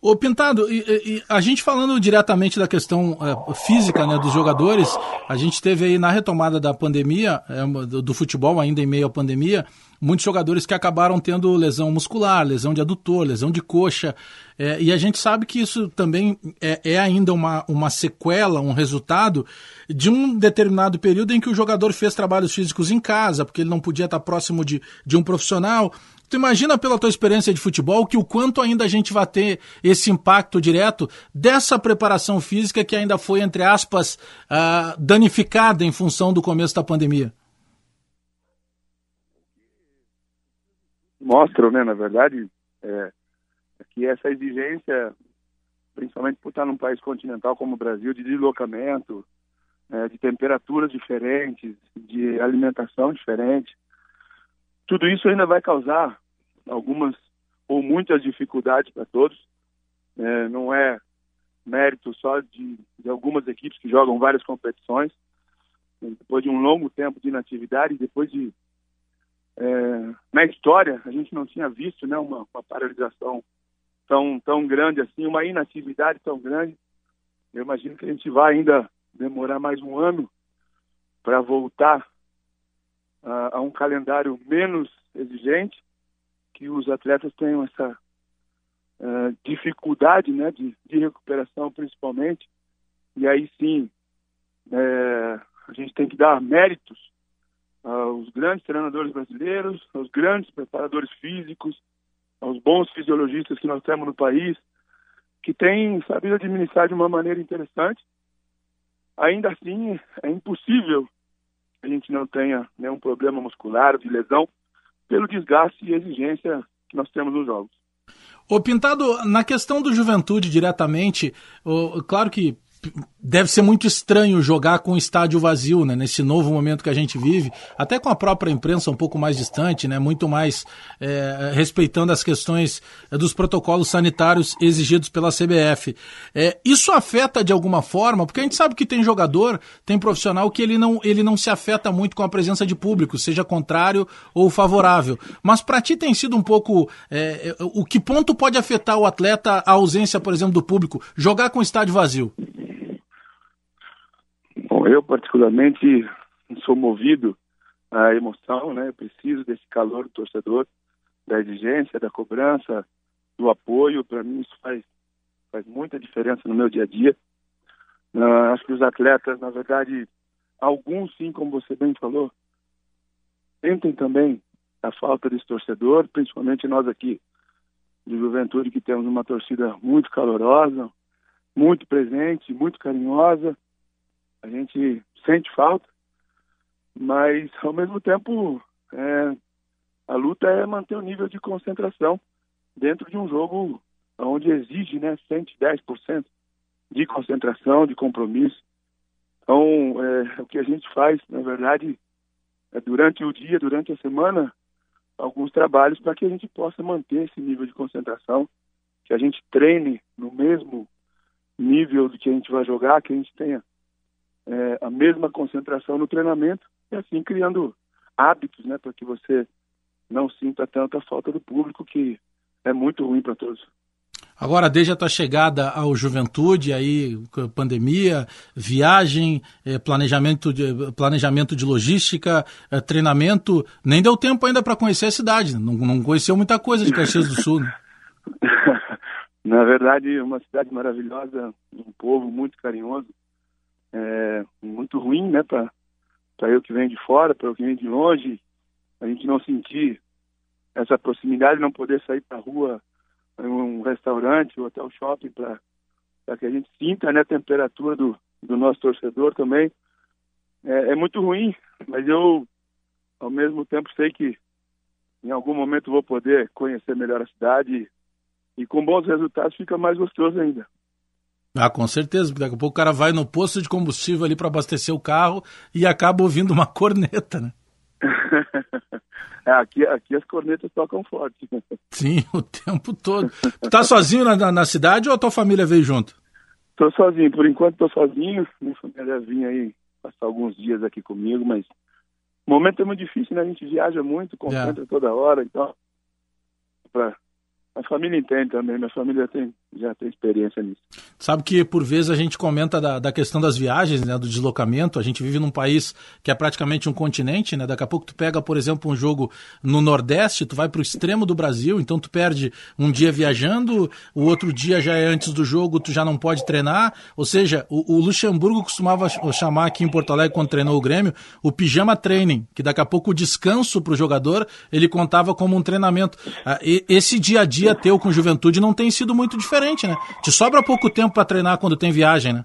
Ô Pintado, e, e, a gente falando diretamente da questão é, física né, dos jogadores, a gente teve aí na retomada da pandemia, é, do, do, futebol ainda em meio à pandemia, muitos jogadores que acabaram tendo lesão muscular, lesão de adutor, lesão de coxa, é, e a gente sabe que isso também é, é, ainda uma, uma sequela, um resultado de um determinado período em que o jogador fez trabalhos físicos em casa, porque ele não podia estar próximo de, de um profissional, Tu imagina pela tua experiência de futebol que o quanto ainda a gente vai ter esse impacto direto dessa preparação física que ainda foi, entre aspas, uh, danificada em função do começo da pandemia? Mostram, né, na verdade, é, que essa exigência, principalmente por estar num país continental como o Brasil, de deslocamento, é, de temperaturas diferentes, de alimentação diferente, tudo isso ainda vai causar algumas ou muitas dificuldades para todos. É, não é mérito só de, de, algumas equipes que jogam várias competições. Depois de um longo tempo de inatividade, depois de. É, na história, a gente não tinha visto né, uma, uma paralisação tão, tão grande assim, uma inatividade tão grande. Eu imagino que a gente vai ainda demorar mais um ano para voltar a, um calendário menos exigente, que os atletas tenham essa uh, dificuldade né, de, de, recuperação, principalmente. E aí sim, é, a gente tem que dar méritos aos grandes treinadores brasileiros, aos grandes preparadores físicos, aos bons fisiologistas que nós temos no país, que têm sabido administrar de uma maneira interessante. Ainda assim, é impossível a gente não tenha nenhum problema muscular, de lesão, pelo desgaste e exigência que nós temos nos jogos. Ô Pintado, na questão do Juventude diretamente, claro que deve ser muito estranho jogar com o estádio vazio, né, nesse novo momento que a gente vive, até com a própria imprensa um pouco mais distante, né, muito mais é, respeitando as questões é, dos protocolos sanitários exigidos pela CBF. É, isso afeta de alguma forma, porque a gente sabe que tem jogador, tem profissional que ele não, ele não se afeta muito com a presença de público, seja contrário ou favorável. Mas para ti tem sido um pouco é, o que ponto pode afetar o atleta a ausência, por exemplo, do público, jogar com o estádio vazio? Bom, eu particularmente sou movido à emoção, né? Eu preciso desse calor do torcedor, da exigência, da cobrança, do apoio. Para mim isso faz faz muita diferença no meu dia a dia. Uh, acho que os atletas, na verdade, alguns sim, como você bem falou, sentem também a falta desse torcedor, principalmente nós aqui de Juventude que temos uma torcida muito calorosa, muito presente, muito carinhosa a gente sente falta, mas ao mesmo tempo é, a luta é manter o nível de concentração dentro de um jogo onde exige né, 110% de concentração, de compromisso. Então, é, o que a gente faz, na verdade, é durante o dia, durante a semana, alguns trabalhos para que a gente possa manter esse nível de concentração, que a gente treine no mesmo nível do que a gente vai jogar, que a gente tenha é, a mesma concentração no treinamento e assim criando hábitos, né, para que você não sinta tanta falta do público que é muito ruim para todos. Agora, desde a tua chegada ao Juventude, aí pandemia, viagem, eh, planejamento de, planejamento de logística, eh, treinamento, nem deu tempo ainda para conhecer a cidade. Não, não conheceu muita coisa de Caxias do Sul. Né? Na verdade, uma cidade maravilhosa, um povo muito carinhoso, é, muito ruim, né, para eu que venho de fora, para eu que venho de longe, a gente não sentir essa proximidade, não poder sair para a rua um restaurante ou até o shopping para que a gente sinta né, a temperatura do, do nosso torcedor também. É, é, muito ruim, mas eu, ao mesmo tempo, sei que em algum momento vou poder conhecer melhor a cidade e, e com bons resultados fica mais gostoso ainda. Ah, com certeza, porque daqui a pouco o cara vai no posto de combustível ali para abastecer o carro e acaba ouvindo uma corneta, né? É, aqui, aqui as cornetas tocam forte. Sim, o tempo todo. Tu tá sozinho na, na cidade ou a tua família veio junto? Tô sozinho, por enquanto tô sozinho. Minha família vinha aí passar alguns dias aqui comigo, mas o momento é muito difícil, né? A gente viaja muito, concentra é. toda hora, então pra a família entende também, minha família tem, já tem experiência nisso. Sabe que por vezes a gente comenta da, da questão das viagens, né, do deslocamento. A gente vive num país que é praticamente um continente, né? Daqui a pouco tu pega, por exemplo, um jogo no Nordeste, tu vai para o extremo do Brasil, então tu perde um dia viajando, o outro dia já é antes do jogo, tu já não pode treinar. Ou seja, o, o Luxemburgo costumava chamar aqui em Porto Alegre quando treinou o Grêmio o pijama training, que daqui a pouco o descanso para o jogador ele contava como um treinamento. Ah, esse dia a dia dia teu com juventude não tem sido muito diferente, né? Te sobra pouco tempo para treinar quando tem viagem, né?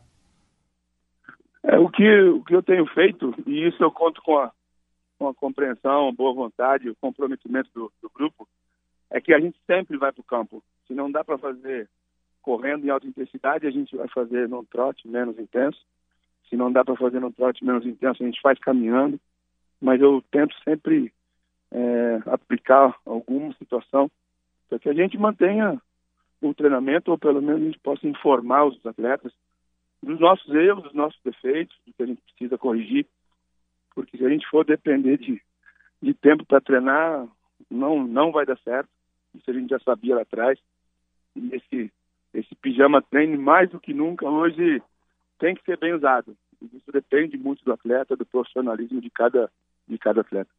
É, o, que, o que eu tenho feito, e isso eu conto com a, com a compreensão, a boa vontade, o comprometimento do, do grupo, é que a gente sempre vai para o campo. Se não dá para fazer correndo em alta intensidade, a gente vai fazer num trote menos intenso. Se não dá para fazer num trote menos intenso, a gente faz caminhando. Mas eu tento sempre é, aplicar alguma situação para que a gente mantenha o treinamento, ou pelo menos a gente possa informar os atletas dos nossos erros, dos nossos defeitos, do que a gente precisa corrigir, porque se a gente for depender de, de tempo para treinar, não, não vai dar certo, isso a gente já sabia lá atrás, e esse, esse pijama treine, mais do que nunca, hoje tem que ser bem usado, isso depende muito do atleta, do profissionalismo de cada, de cada atleta.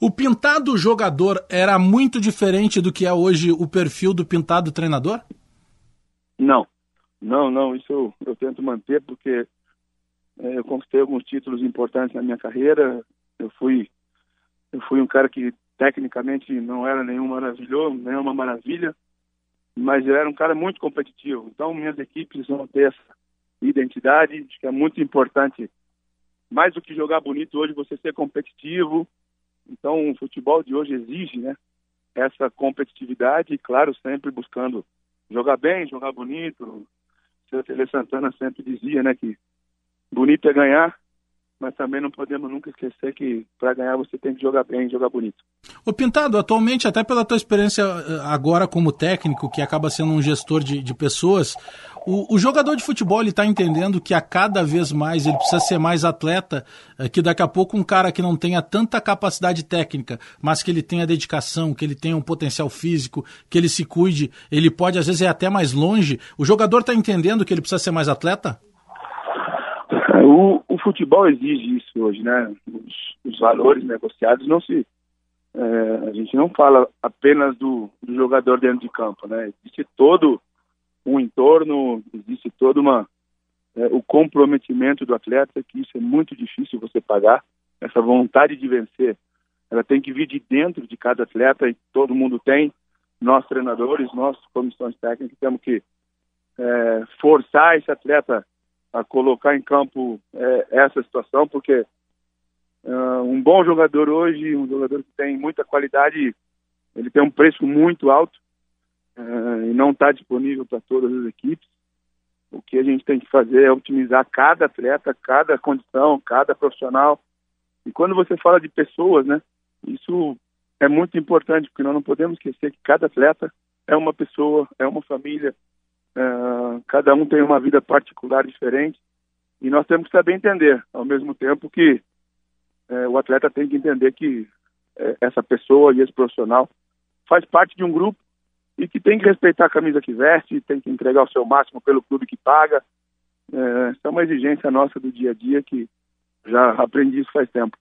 O pintado jogador era muito diferente do que é hoje o perfil do pintado treinador? Não, não, não. Isso eu, eu tento manter porque é, eu conquistei alguns títulos importantes na minha carreira. Eu fui, eu fui um cara que tecnicamente não era nenhum maravilhoso, nenhuma maravilha, mas eu era um cara muito competitivo. Então minhas equipes vão ter essa identidade, que é muito importante. Mais do que jogar bonito hoje, você ser competitivo, então, o futebol de hoje exige, né, essa competitividade e, claro, sempre buscando jogar bem, jogar bonito. O Tele Santana sempre dizia, né, que bonito é ganhar, mas também não podemos nunca esquecer que para ganhar você tem que jogar bem, jogar bonito. O Pintado, atualmente, até pela tua experiência eh, agora como técnico, que acaba sendo um gestor de, de pessoas, o, o, jogador de futebol está entendendo que a cada vez mais ele precisa ser mais atleta, eh, que daqui a pouco um cara que não tenha tanta capacidade técnica, mas que ele tenha dedicação, que ele tenha um potencial físico, que ele se cuide, ele pode às vezes ir até mais longe. O jogador está entendendo que ele precisa ser mais atleta? O, o, futebol exige isso hoje, né? Os, os valores negociados não se. É, a gente não fala apenas do, do, jogador dentro de campo, né? Existe todo um entorno, existe todo uma é, o comprometimento do atleta que isso é muito difícil você pagar. Essa vontade de vencer, ela tem que vir de dentro de cada atleta e todo mundo tem. Nós treinadores, nós comissões técnicas temos que é, forçar esse atleta a colocar em campo é, essa situação, porque uh, um bom jogador hoje, um jogador que tem muita qualidade, ele tem um preço muito alto uh, e não está disponível para todas as equipes. O que a gente tem que fazer é otimizar cada atleta, cada condição, cada profissional. E quando você fala de pessoas, né, isso é muito importante, porque nós não podemos esquecer que cada atleta é uma pessoa, é uma família, uh, cada um tem uma vida particular diferente, e nós temos que saber entender, ao mesmo tempo que uh, o atleta tem que entender que uh, essa pessoa e esse profissional faz parte de um grupo e que tem que respeitar a camisa que veste, tem que entregar o seu máximo pelo clube que paga. É, é uma exigência nossa do dia a dia que já aprendi isso faz tempo.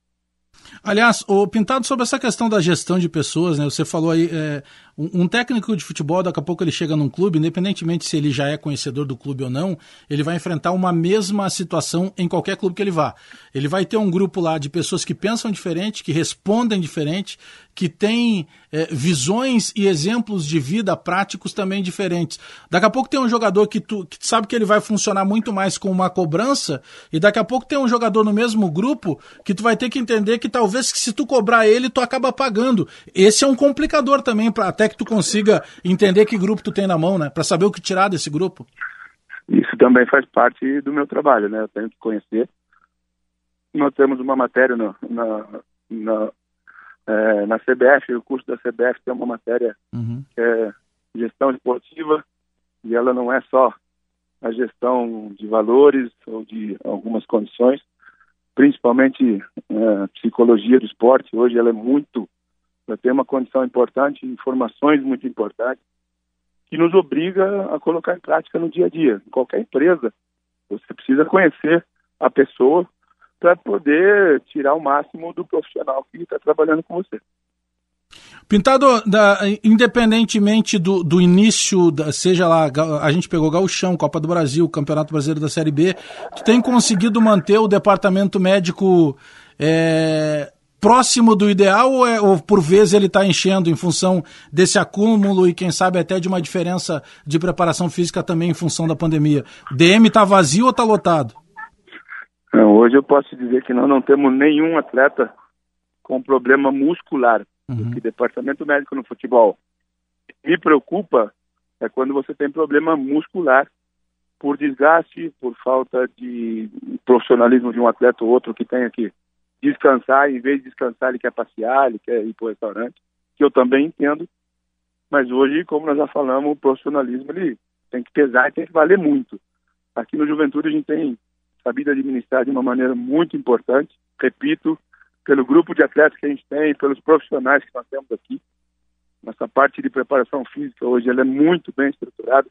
Aliás, o Pintado, sobre essa questão da gestão de pessoas, né? Você falou aí, é, um, um, técnico de futebol, daqui a pouco ele chega num clube, independentemente se ele já é conhecedor do clube ou não, ele vai enfrentar uma mesma situação em qualquer clube que ele vá. Ele vai ter um grupo lá de pessoas que pensam diferente, que respondem diferente, que têm é, visões e exemplos de vida práticos também diferentes. Daqui a pouco tem um jogador que tu que sabe que ele vai funcionar muito mais com uma cobrança, e daqui a pouco tem um jogador no mesmo grupo que tu vai ter que entender que talvez se tu cobrar ele, tu acaba pagando. Esse é um complicador também, pra, até que tu consiga entender que grupo tu tem na mão, né? Para saber o que tirar desse grupo. Isso também faz parte do meu trabalho, né? Eu tenho que conhecer. Nós temos uma matéria no, na, na, é, na CBF, o curso da CBF tem uma matéria uhum. que é gestão esportiva, e ela não é só a gestão de valores ou de algumas condições, principalmente é, psicologia do esporte. Hoje ela é muito, ela tem uma condição importante, informações muito importantes, que nos obriga a colocar em prática no dia a dia. Em qualquer empresa, você precisa conhecer a pessoa para poder tirar o máximo do profissional que está trabalhando com você. Pintado, da, independentemente do, do início, da, seja lá, a gente pegou Gauchão, Copa do Brasil, Campeonato Brasileiro da Série B, tu tem conseguido manter o departamento médico é, próximo do ideal ou, é, ou por vezes ele está enchendo em função desse acúmulo e quem sabe até de uma diferença de preparação física também em função da pandemia? O DM está vazio ou está lotado? Hoje eu posso dizer que nós não temos nenhum atleta com problema muscular uhum. que departamento médico no futebol me preocupa é quando você tem problema muscular por desgaste, por falta de profissionalismo de um atleta ou outro que tenha que descansar, em vez de descansar ele quer passear, ele quer ir para o restaurante, que eu também entendo, mas hoje, como nós já falamos, o profissionalismo ele tem que pesar e tem que valer muito. Aqui no Juventude a gente tem sabido administrar de uma maneira muito importante, repito, pelo grupo de atletas que a gente tem, pelos profissionais que nós temos aqui. Nossa parte de preparação física hoje ela é muito bem estruturada,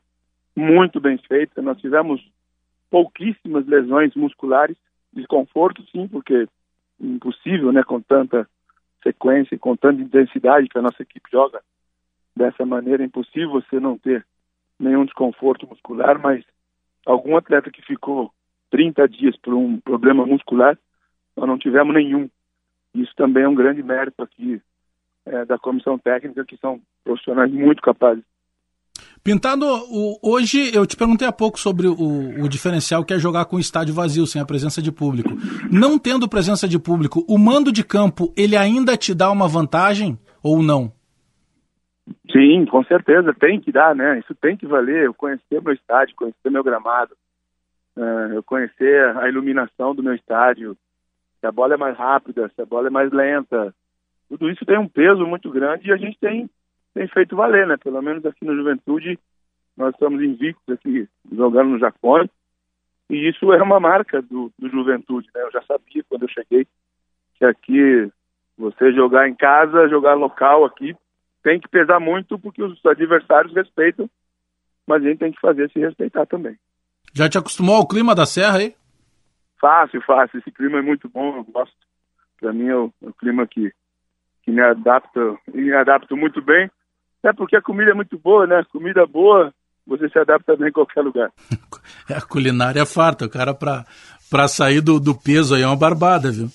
muito bem feita. Nós tivemos pouquíssimas lesões musculares, desconforto sim, porque impossível, né, com tanta sequência, com tanta intensidade que a nossa equipe joga dessa maneira, é impossível você não ter nenhum desconforto muscular, mas algum atleta que ficou 30 dias por um problema muscular, nós não tivemos nenhum. Isso também é um grande mérito aqui é, da comissão técnica, que são profissionais muito capazes. Pintado, hoje eu te perguntei há pouco sobre o, o, diferencial que é jogar com o estádio vazio, sem a presença de público. Não tendo presença de público, o mando de campo, ele ainda te dá uma vantagem ou não? Sim, com certeza, tem que dar, né? Isso tem que valer. Eu conhecer meu estádio, conhecer meu gramado, uh, eu conhecer a iluminação do meu estádio, se a bola é mais rápida, se a bola é mais lenta. Tudo isso tem um peso muito grande e a gente tem, tem feito valer, né? Pelo menos aqui no Juventude, nós estamos invictos aqui, jogando no Jacone, e isso é uma marca do, do Juventude, né? Eu já sabia quando eu cheguei que aqui você jogar em casa, jogar local aqui, tem que pesar muito porque os adversários respeitam, mas a gente tem que fazer se respeitar também. Já te acostumou ao clima da serra aí? Fácil, fácil. Esse clima é muito bom, eu gosto. Para mim é o, é o, clima que, que me adapta e me adapto muito bem. É porque a comida é muito boa, né? Comida boa, você se adapta bem em qualquer lugar. É, a culinária é farta, o cara para pra sair do, do peso aí é uma barbada, viu?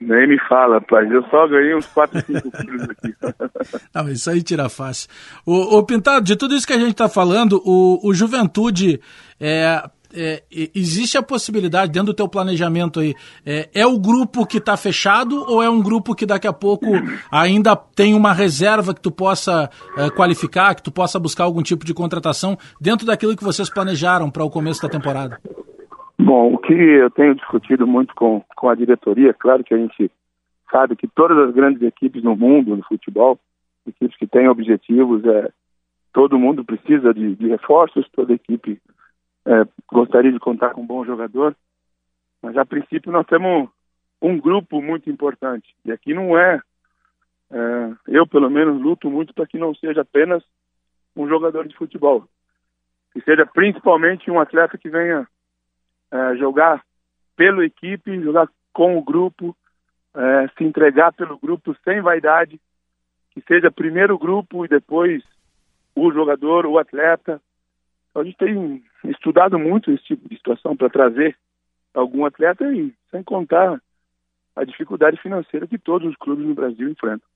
Nem me fala, rapaz. Eu só ganhei uns 4, 5 quilos aqui. Não, isso aí tira fácil. O, o, Pintado, de tudo isso que a gente está falando, o, o Juventude é, é, existe a possibilidade, dentro do teu planejamento aí, é, é o grupo que está fechado ou é um grupo que daqui a pouco ainda tem uma reserva que tu possa é, qualificar, que tu possa buscar algum tipo de contratação dentro daquilo que vocês planejaram para o começo da temporada? Bom, o que eu tenho discutido muito com, com a diretoria, claro que a gente sabe que todas as grandes equipes no mundo, no futebol, equipes que têm objetivos, é, todo mundo precisa de, de reforços, toda equipe é, gostaria de contar com um bom jogador, mas a princípio nós temos um grupo muito importante. E aqui não é, é eu pelo menos luto muito para que não seja apenas um jogador de futebol, que seja principalmente um atleta que venha é, jogar pela equipe, jogar com o grupo, é, se entregar pelo grupo sem vaidade, que seja primeiro o grupo e depois o jogador, o atleta. Então, a gente tem estudado muito esse tipo de situação para trazer algum atleta e sem contar a dificuldade financeira que todos os clubes no Brasil enfrentam.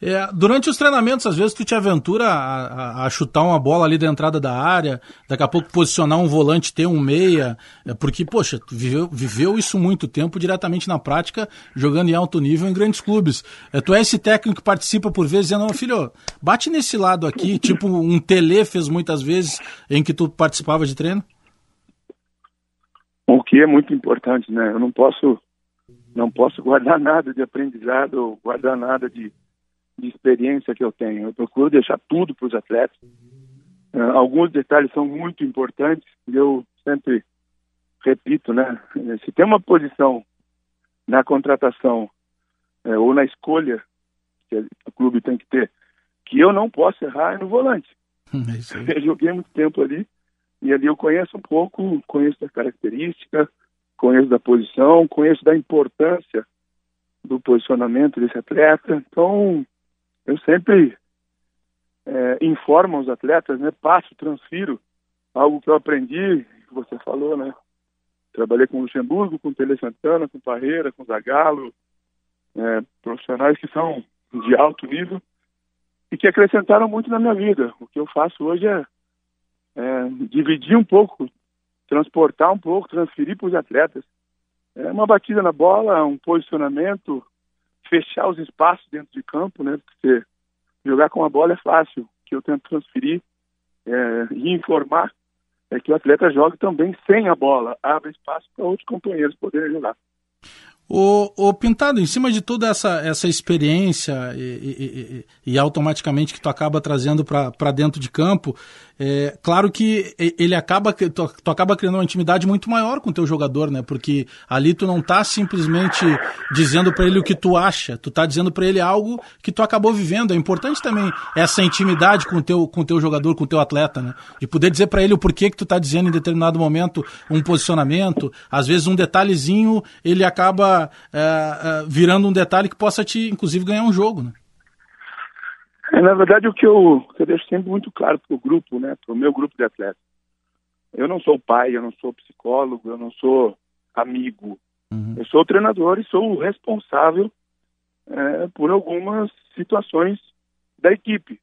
É, durante os treinamentos, às vezes tu te aventura a, a, a, chutar uma bola ali da entrada da área, daqui a pouco posicionar um volante, ter um meia, é, porque, poxa, tu viveu, viveu isso muito tempo diretamente na prática, jogando em alto nível em grandes clubes. É, tu é esse técnico que participa por vezes dizendo, filho, bate nesse lado aqui, tipo um tele fez muitas vezes em que tu participava de treino? O que é muito importante, né? Eu não posso, não posso guardar nada de aprendizado, guardar nada de de experiência que eu tenho. Eu procuro deixar tudo para os atletas. Uh, alguns detalhes são muito importantes e eu sempre repito, né? Se tem uma posição na contratação uh, ou na escolha que o clube tem que ter, que eu não posso errar é no volante. É eu joguei muito tempo ali e ali eu conheço um pouco, conheço da característica, conheço da posição, conheço da importância do posicionamento desse atleta. Então, eu sempre é, informo os atletas, né? Passo, transfiro algo que eu aprendi, que você falou, né? Trabalhei com Luxemburgo, com Tele Santana, com Parreira, com Zagallo, é, profissionais que são de alto nível e que acrescentaram muito na minha vida. O que eu faço hoje é, é dividir um pouco, transportar um pouco, transferir para os atletas. É uma batida na bola, um posicionamento, fechar os espaços dentro de campo, né? Porque jogar com a bola é fácil. Que eu tento transferir é, e informar é que o atleta jogue também sem a bola, abre espaço para outros companheiros poderem jogar. O, o, Pintado, em cima de toda essa, essa experiência e, e, e, e automaticamente que tu acaba trazendo para dentro de campo, é, claro que ele acaba, tu, tu, acaba criando uma intimidade muito maior com o teu jogador, né? Porque ali tu não tá simplesmente dizendo para ele o que tu acha, tu tá dizendo para ele algo que tu acabou vivendo. É importante também essa intimidade com o teu, com teu jogador, com o teu atleta, né? De poder dizer para ele o porquê que tu tá dizendo em determinado momento um posicionamento, às vezes um detalhezinho, ele acaba é, é, virando um detalhe que possa te, inclusive, ganhar um jogo, né? É, na verdade, o que eu, eu deixo sempre muito claro para o grupo, né, para o meu grupo de atletas. Eu não sou pai, eu não sou psicólogo, eu não sou amigo. Uhum. Eu sou treinador e sou o responsável é, por algumas situações da equipe.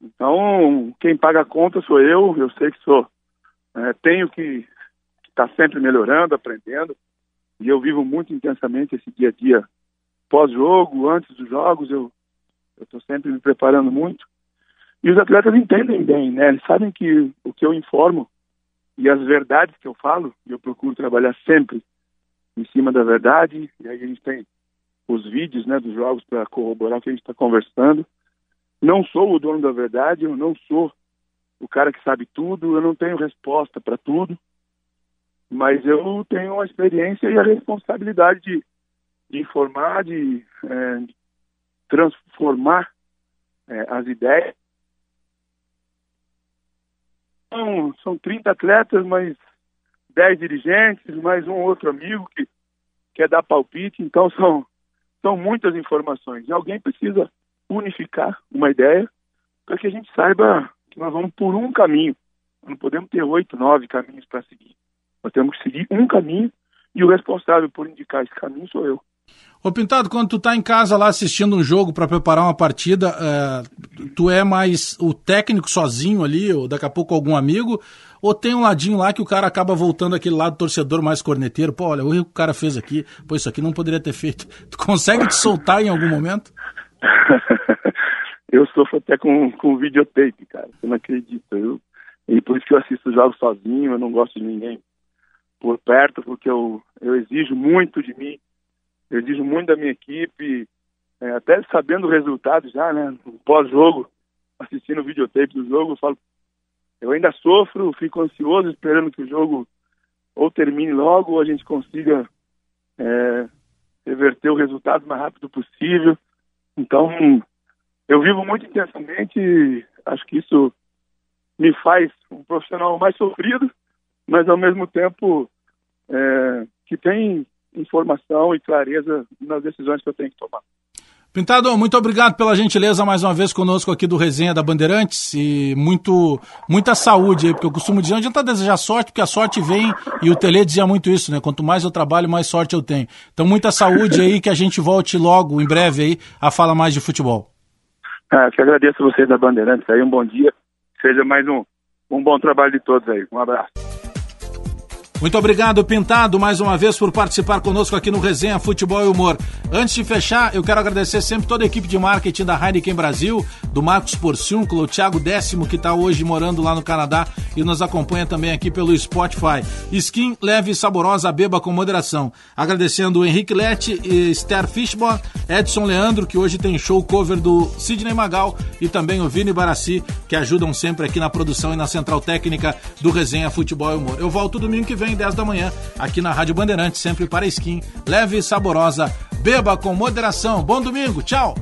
Então, quem paga a conta sou eu, eu sei que sou. É, tenho que estar tá sempre melhorando, aprendendo. E eu vivo muito intensamente esse dia a dia pós-jogo, antes dos jogos, eu eu estou sempre me preparando muito. E os atletas entendem bem, né? Eles sabem que o que eu informo e as verdades que eu falo, eu procuro trabalhar sempre em cima da verdade. E aí a gente tem os vídeos, né, dos jogos para corroborar o que a gente está conversando. Não sou o dono da verdade, eu não sou o cara que sabe tudo, eu não tenho resposta para tudo, mas eu tenho a experiência e a responsabilidade de, de informar, de, é, transformar é, as ideias. São, são 30 atletas, mas 10 dirigentes, mais um outro amigo que quer dar palpite, então são, são muitas informações. E alguém precisa unificar uma ideia para que a gente saiba que nós vamos por um caminho. não podemos ter oito, nove caminhos para seguir. Nós temos que seguir um caminho e o responsável por indicar esse caminho sou eu. Ô Pintado, quando tu tá em casa lá assistindo um jogo para preparar uma partida, é, tu é mais o técnico sozinho ali, ou daqui a pouco algum amigo, ou tem um ladinho lá que o cara acaba voltando aquele lado torcedor mais corneteiro, pô, olha, o que o cara fez aqui, pô, isso aqui não poderia ter feito. Tu consegue te soltar em algum momento? eu sofro até com, com videotape, cara, você não acredita, eu, e por isso que eu assisto jogos sozinho, eu não gosto de ninguém por perto, porque eu, eu exijo muito de mim, eu exijo muito da minha equipe, é, até sabendo o resultado já, né? Pós-jogo, assistindo o videotape do jogo, eu falo, eu ainda sofro, fico ansioso, esperando que o jogo ou termine logo, ou a gente consiga é, reverter o resultado o mais rápido possível. Então, eu vivo muito intensamente acho que isso me faz um profissional mais sofrido, mas ao mesmo tempo é, que tem informação e clareza nas decisões que eu tenho que tomar. Pintado, muito obrigado pela gentileza mais uma vez conosco aqui do Resenha da Bandeirantes e muito, muita saúde aí, porque eu costumo dizer, não adianta desejar sorte, porque a sorte vem e o Tele dizia muito isso, né? Quanto mais eu trabalho, mais sorte eu tenho. Então, muita saúde aí, que a gente volte logo, em breve aí, a falar mais de futebol. Ah, que agradeço a vocês da Bandeirantes aí, um bom dia, seja mais um, um bom trabalho de todos aí. Um abraço. Muito obrigado, Pintado, mais uma vez por participar conosco aqui no Resenha Futebol e Humor. Antes de fechar, eu quero agradecer sempre toda a equipe de marketing da Heineken Brasil, do Marcos Porciúnculo, o Thiago Décimo, que está hoje morando lá no Canadá e nos acompanha também aqui pelo Spotify. Skin leve e saborosa, beba com moderação. Agradecendo o Henrique Lete e Esther Fishborn, Edson Leandro, que hoje tem show cover do Sidney Magal, e também o Vini Barassi, que ajudam sempre aqui na produção e na central técnica do Resenha Futebol e Humor. Eu volto domingo que vem 10 da manhã, aqui na Rádio Bandeirantes, sempre para skin, leve e saborosa. Beba com moderação. Bom domingo, tchau!